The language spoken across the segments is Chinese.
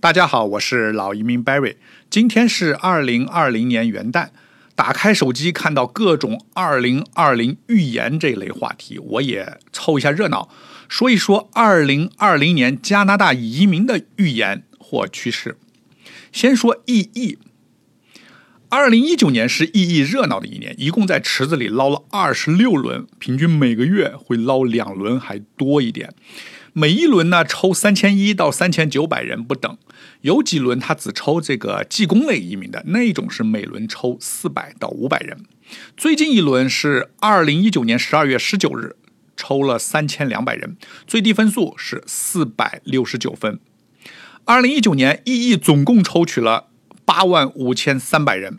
大家好，我是老移民 Barry。今天是二零二零年元旦，打开手机看到各种二零二零预言这类话题，我也凑一下热闹，说一说二零二零年加拿大移民的预言或趋势。先说 EE，二零一九年是 EE 热闹的一年，一共在池子里捞了二十六轮，平均每个月会捞两轮还多一点。每一轮呢抽三千一到三千九百人不等，有几轮他只抽这个技工类移民的那一种是每轮抽四百到五百人。最近一轮是二零一九年十二月十九日，抽了三千两百人，最低分数是四百六十九分。二零一九年 EE 总共抽取了八万五千三百人。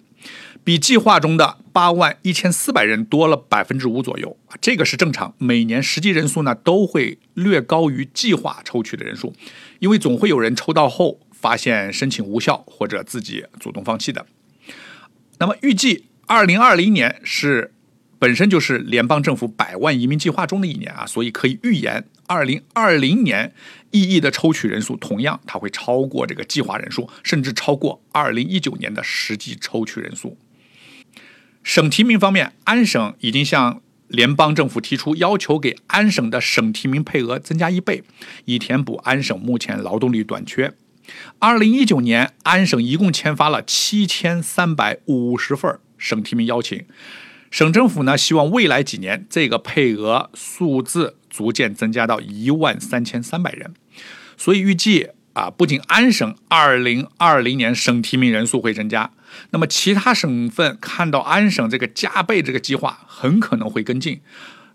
比计划中的八万一千四百人多了百分之五左右，这个是正常。每年实际人数呢都会略高于计划抽取的人数，因为总会有人抽到后发现申请无效或者自己主动放弃的。那么预计二零二零年是本身就是联邦政府百万移民计划中的一年啊，所以可以预言二零二零年 EE 的抽取人数同样它会超过这个计划人数，甚至超过二零一九年的实际抽取人数。省提名方面，安省已经向联邦政府提出要求，给安省的省提名配额增加一倍，以填补安省目前劳动力短缺。二零一九年，安省一共签发了七千三百五十份省提名邀请。省政府呢，希望未来几年这个配额数字逐渐增加到一万三千三百人。所以预计啊，不仅安省二零二零年省提名人数会增加。那么其他省份看到安省这个加倍这个计划，很可能会跟进。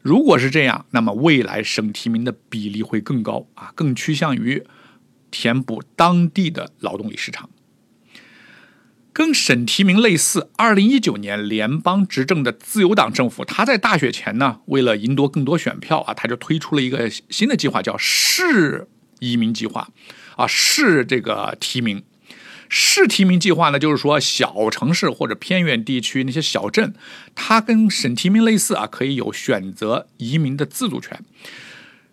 如果是这样，那么未来省提名的比例会更高啊，更趋向于填补当地的劳动力市场。跟省提名类似，二零一九年联邦执政的自由党政府，他在大选前呢，为了赢得更多选票啊，他就推出了一个新的计划，叫市移民计划啊，市这个提名。市提名计划呢，就是说小城市或者偏远地区那些小镇，它跟省提名类似啊，可以有选择移民的自主权。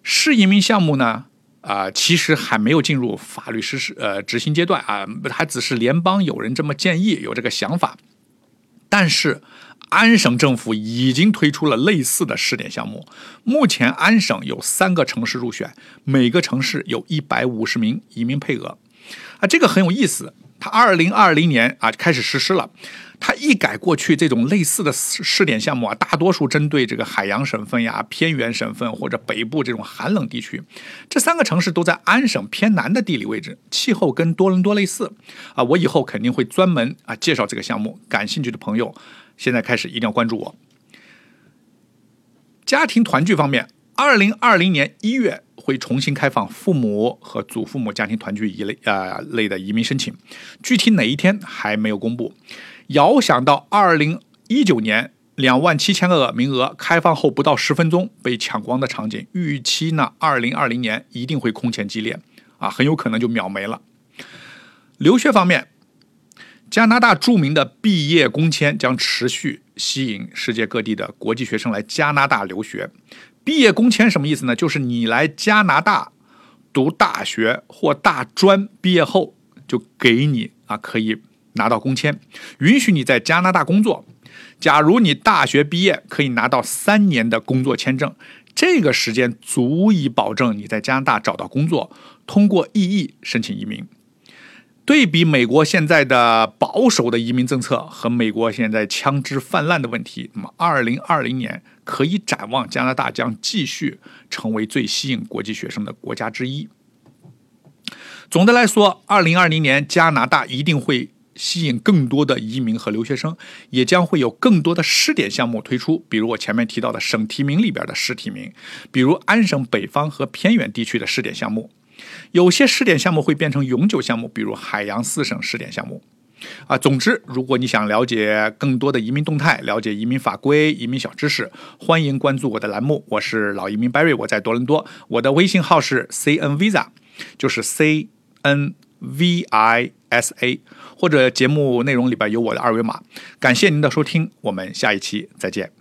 市移民项目呢，啊，其实还没有进入法律实施呃执行阶段啊，还只是联邦有人这么建议，有这个想法。但是安省政府已经推出了类似的试点项目，目前安省有三个城市入选，每个城市有一百五十名移民配额，啊，这个很有意思。它二零二零年啊开始实施了，它一改过去这种类似的试点项目啊，大多数针对这个海洋省份呀、偏远省份或者北部这种寒冷地区。这三个城市都在安省偏南的地理位置，气候跟多伦多类似啊。我以后肯定会专门啊介绍这个项目，感兴趣的朋友现在开始一定要关注我。家庭团聚方面。二零二零年一月会重新开放父母和祖父母家庭团聚一类啊类的移民申请，具体哪一天还没有公布。遥想到二零一九年两万七千个名额开放后不到十分钟被抢光的场景，预期呢二零二零年一定会空前激烈啊，很有可能就秒没了。留学方面，加拿大著名的毕业工签将持续吸引世界各地的国际学生来加拿大留学。毕业工签什么意思呢？就是你来加拿大读大学或大专毕业后，就给你啊可以拿到工签，允许你在加拿大工作。假如你大学毕业，可以拿到三年的工作签证，这个时间足以保证你在加拿大找到工作，通过 EE 申请移民。对比美国现在的保守的移民政策和美国现在枪支泛滥的问题，那么二零二零年可以展望加拿大将继续成为最吸引国际学生的国家之一。总的来说，二零二零年加拿大一定会吸引更多的移民和留学生，也将会有更多的试点项目推出，比如我前面提到的省提名里边的试提名，比如安省北方和偏远地区的试点项目。有些试点项目会变成永久项目，比如海洋四省试点项目。啊，总之，如果你想了解更多的移民动态，了解移民法规、移民小知识，欢迎关注我的栏目。我是老移民 Barry，我在多伦多。我的微信号是 C N Visa，就是 C N V I S A，或者节目内容里边有我的二维码。感谢您的收听，我们下一期再见。